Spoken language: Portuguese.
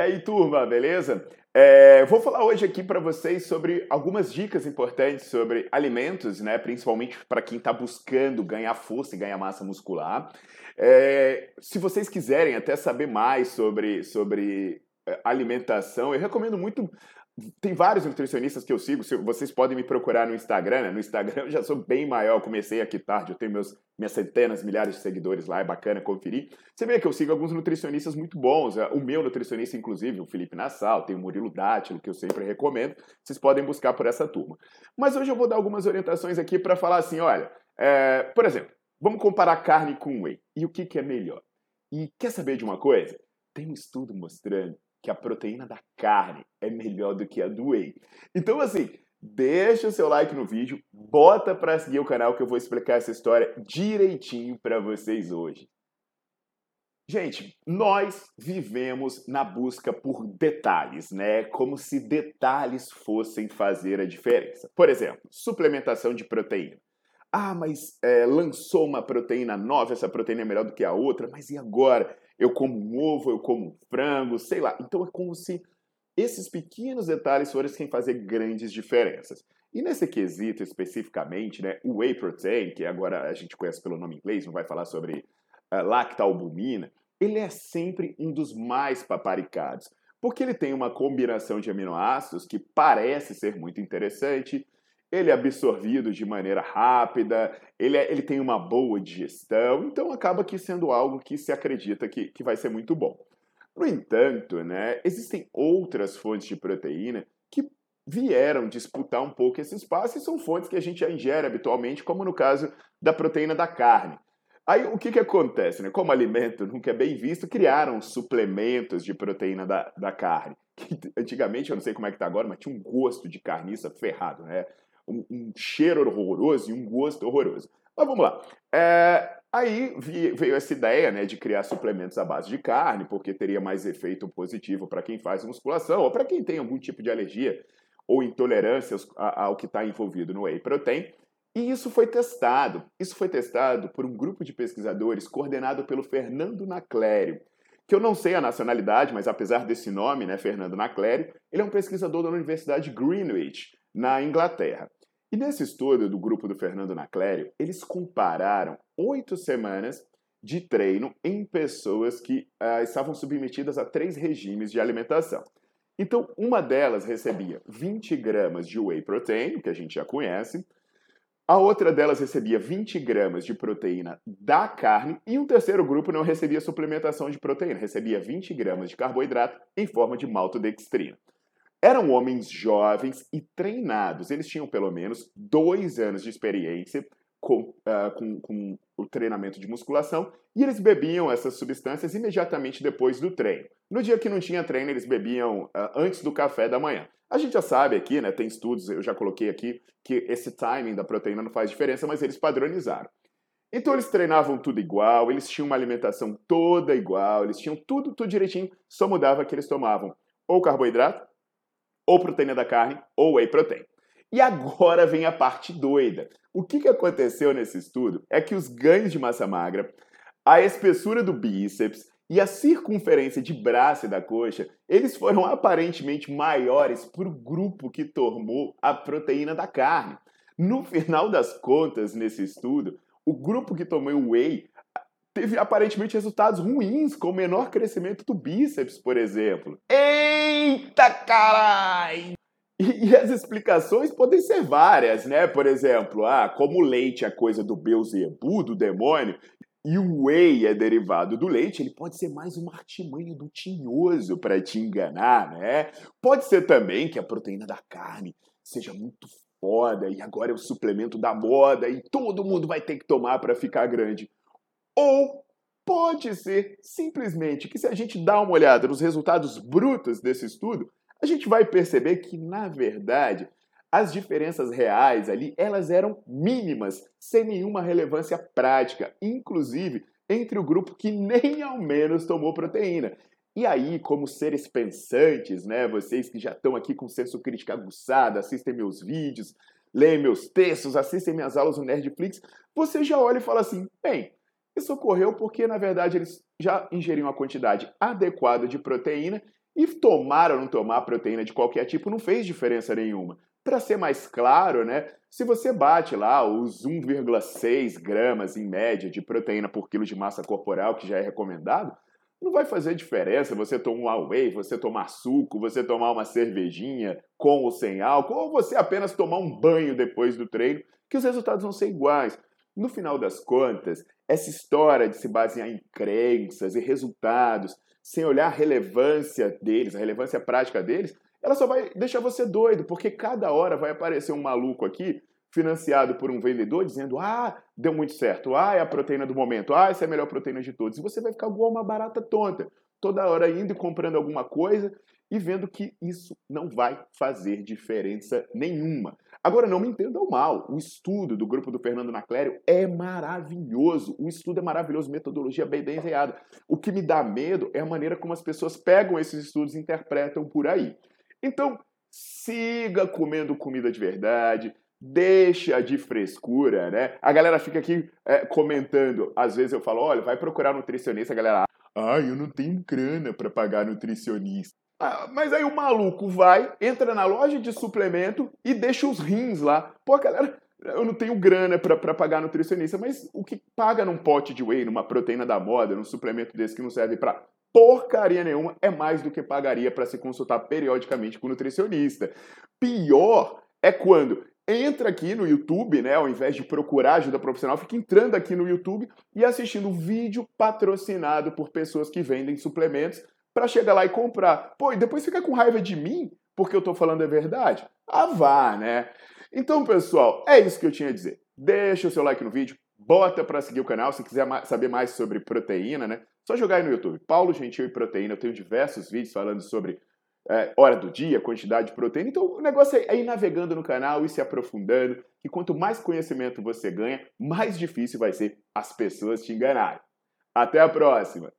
E aí, turma, beleza? É, vou falar hoje aqui para vocês sobre algumas dicas importantes sobre alimentos, né? Principalmente para quem está buscando ganhar força e ganhar massa muscular. É, se vocês quiserem até saber mais sobre, sobre é, alimentação, eu recomendo muito tem vários nutricionistas que eu sigo, vocês podem me procurar no Instagram, né? No Instagram eu já sou bem maior, comecei aqui tarde, eu tenho meus, minhas centenas, milhares de seguidores lá, é bacana conferir. Você vê que eu sigo alguns nutricionistas muito bons, é, o meu nutricionista, inclusive, o Felipe Nassau, tem o Murilo Dátilo, que eu sempre recomendo, vocês podem buscar por essa turma. Mas hoje eu vou dar algumas orientações aqui para falar assim, olha, é, por exemplo, vamos comparar carne com whey, e o que, que é melhor? E quer saber de uma coisa? Tem um estudo mostrando que a proteína da carne é melhor do que a do whey. Então, assim, deixa o seu like no vídeo, bota para seguir o canal que eu vou explicar essa história direitinho para vocês hoje. Gente, nós vivemos na busca por detalhes, né? Como se detalhes fossem fazer a diferença. Por exemplo, suplementação de proteína. Ah, mas é, lançou uma proteína nova, essa proteína é melhor do que a outra, mas e agora? Eu como um ovo, eu como um frango, sei lá. Então é como se esses pequenos detalhes fossem fazer grandes diferenças. E nesse quesito especificamente, né, o whey protein, que agora a gente conhece pelo nome inglês, não vai falar sobre uh, lactalbumina, ele é sempre um dos mais paparicados, porque ele tem uma combinação de aminoácidos que parece ser muito interessante, ele é absorvido de maneira rápida, ele, é, ele tem uma boa digestão, então acaba que sendo algo que se acredita que, que vai ser muito bom. No entanto, né, existem outras fontes de proteína que vieram disputar um pouco esse espaço e são fontes que a gente já ingere habitualmente, como no caso da proteína da carne. Aí o que, que acontece? Né? Como alimento nunca é bem visto, criaram suplementos de proteína da, da carne. Que, antigamente, eu não sei como é que está agora, mas tinha um gosto de carniça ferrado, né? Um, um cheiro horroroso e um gosto horroroso. Mas vamos lá. É, aí veio essa ideia né, de criar suplementos à base de carne, porque teria mais efeito positivo para quem faz musculação ou para quem tem algum tipo de alergia ou intolerância ao que está envolvido no whey protein. E isso foi testado. Isso foi testado por um grupo de pesquisadores coordenado pelo Fernando Naclério, que eu não sei a nacionalidade, mas apesar desse nome, né, Fernando Naclério, ele é um pesquisador da Universidade Greenwich, na Inglaterra. E nesse estudo do grupo do Fernando Naclério, eles compararam oito semanas de treino em pessoas que uh, estavam submetidas a três regimes de alimentação. Então, uma delas recebia 20 gramas de whey protein, que a gente já conhece, a outra delas recebia 20 gramas de proteína da carne e um terceiro grupo não recebia suplementação de proteína, recebia 20 gramas de carboidrato em forma de maltodextrina. Eram homens jovens e treinados. Eles tinham pelo menos dois anos de experiência com, uh, com, com, o treinamento de musculação e eles bebiam essas substâncias imediatamente depois do treino. No dia que não tinha treino, eles bebiam uh, antes do café da manhã. A gente já sabe aqui, né, tem estudos, eu já coloquei aqui, que esse timing da proteína não faz diferença, mas eles padronizaram. Então eles treinavam tudo igual, eles tinham uma alimentação toda igual, eles tinham tudo, tudo direitinho, só mudava que eles tomavam ou carboidrato ou proteína da carne ou whey protein. E agora vem a parte doida. O que, que aconteceu nesse estudo é que os ganhos de massa magra, a espessura do bíceps e a circunferência de braço e da coxa, eles foram aparentemente maiores para o grupo que tomou a proteína da carne. No final das contas, nesse estudo, o grupo que tomou o whey teve aparentemente resultados ruins, com menor crescimento do bíceps, por exemplo. Eita carai! E, e, as explicações podem ser várias, né? Por exemplo, ah, como o leite é coisa do Beuzebu, do demônio, e o whey é derivado do leite, ele pode ser mais uma artimanha do tinhoso para te enganar, né? Pode ser também que a proteína da carne seja muito foda e agora é o suplemento da moda e todo mundo vai ter que tomar para ficar grande. Ou pode ser simplesmente que se a gente dá uma olhada nos resultados brutos desse estudo, a gente vai perceber que na verdade as diferenças reais ali, elas eram mínimas, sem nenhuma relevância prática, inclusive entre o grupo que nem ao menos tomou proteína. E aí, como seres pensantes, né, vocês que já estão aqui com senso crítico aguçado, assistem meus vídeos, leem meus textos, assistem minhas aulas no Nerdflix, você já olha e fala assim: bem, isso ocorreu porque, na verdade, eles já ingeriam a quantidade adequada de proteína e tomar ou não tomar proteína de qualquer tipo não fez diferença nenhuma. Para ser mais claro, né, se você bate lá os 1,6 gramas em média de proteína por quilo de massa corporal, que já é recomendado, não vai fazer diferença você tomar whey, você tomar suco, você tomar uma cervejinha com ou sem álcool, ou você apenas tomar um banho depois do treino, que os resultados vão ser iguais. No final das contas, essa história de se basear em crenças e resultados, sem olhar a relevância deles, a relevância prática deles, ela só vai deixar você doido, porque cada hora vai aparecer um maluco aqui, financiado por um vendedor, dizendo: ah, deu muito certo, ah, é a proteína do momento, ah, essa é a melhor proteína de todos. E você vai ficar igual uma barata tonta, toda hora indo e comprando alguma coisa e vendo que isso não vai fazer diferença nenhuma. Agora, não me entendam mal, o estudo do grupo do Fernando Naclério é maravilhoso. O estudo é maravilhoso, metodologia bem desenhada. O que me dá medo é a maneira como as pessoas pegam esses estudos e interpretam por aí. Então, siga comendo comida de verdade, deixa de frescura, né? A galera fica aqui é, comentando, às vezes eu falo, olha, vai procurar nutricionista, a galera, ah, eu não tenho grana para pagar nutricionista. Ah, mas aí o maluco vai, entra na loja de suplemento e deixa os rins lá. Pô, galera, eu não tenho grana para pagar nutricionista, mas o que paga num pote de whey, numa proteína da moda, num suplemento desse que não serve para porcaria nenhuma, é mais do que pagaria para se consultar periodicamente com nutricionista. Pior é quando entra aqui no YouTube, né, ao invés de procurar ajuda profissional, fica entrando aqui no YouTube e assistindo vídeo patrocinado por pessoas que vendem suplementos para chegar lá e comprar. Pô, e depois fica com raiva de mim porque eu tô falando a verdade? Ah, vá, né? Então, pessoal, é isso que eu tinha a dizer. Deixa o seu like no vídeo, bota para seguir o canal se quiser saber mais sobre proteína, né? Só jogar aí no YouTube, Paulo Gentil e Proteína. Eu tenho diversos vídeos falando sobre é, hora do dia, quantidade de proteína. Então o negócio é ir navegando no canal e se aprofundando. E quanto mais conhecimento você ganha, mais difícil vai ser as pessoas te enganarem. Até a próxima!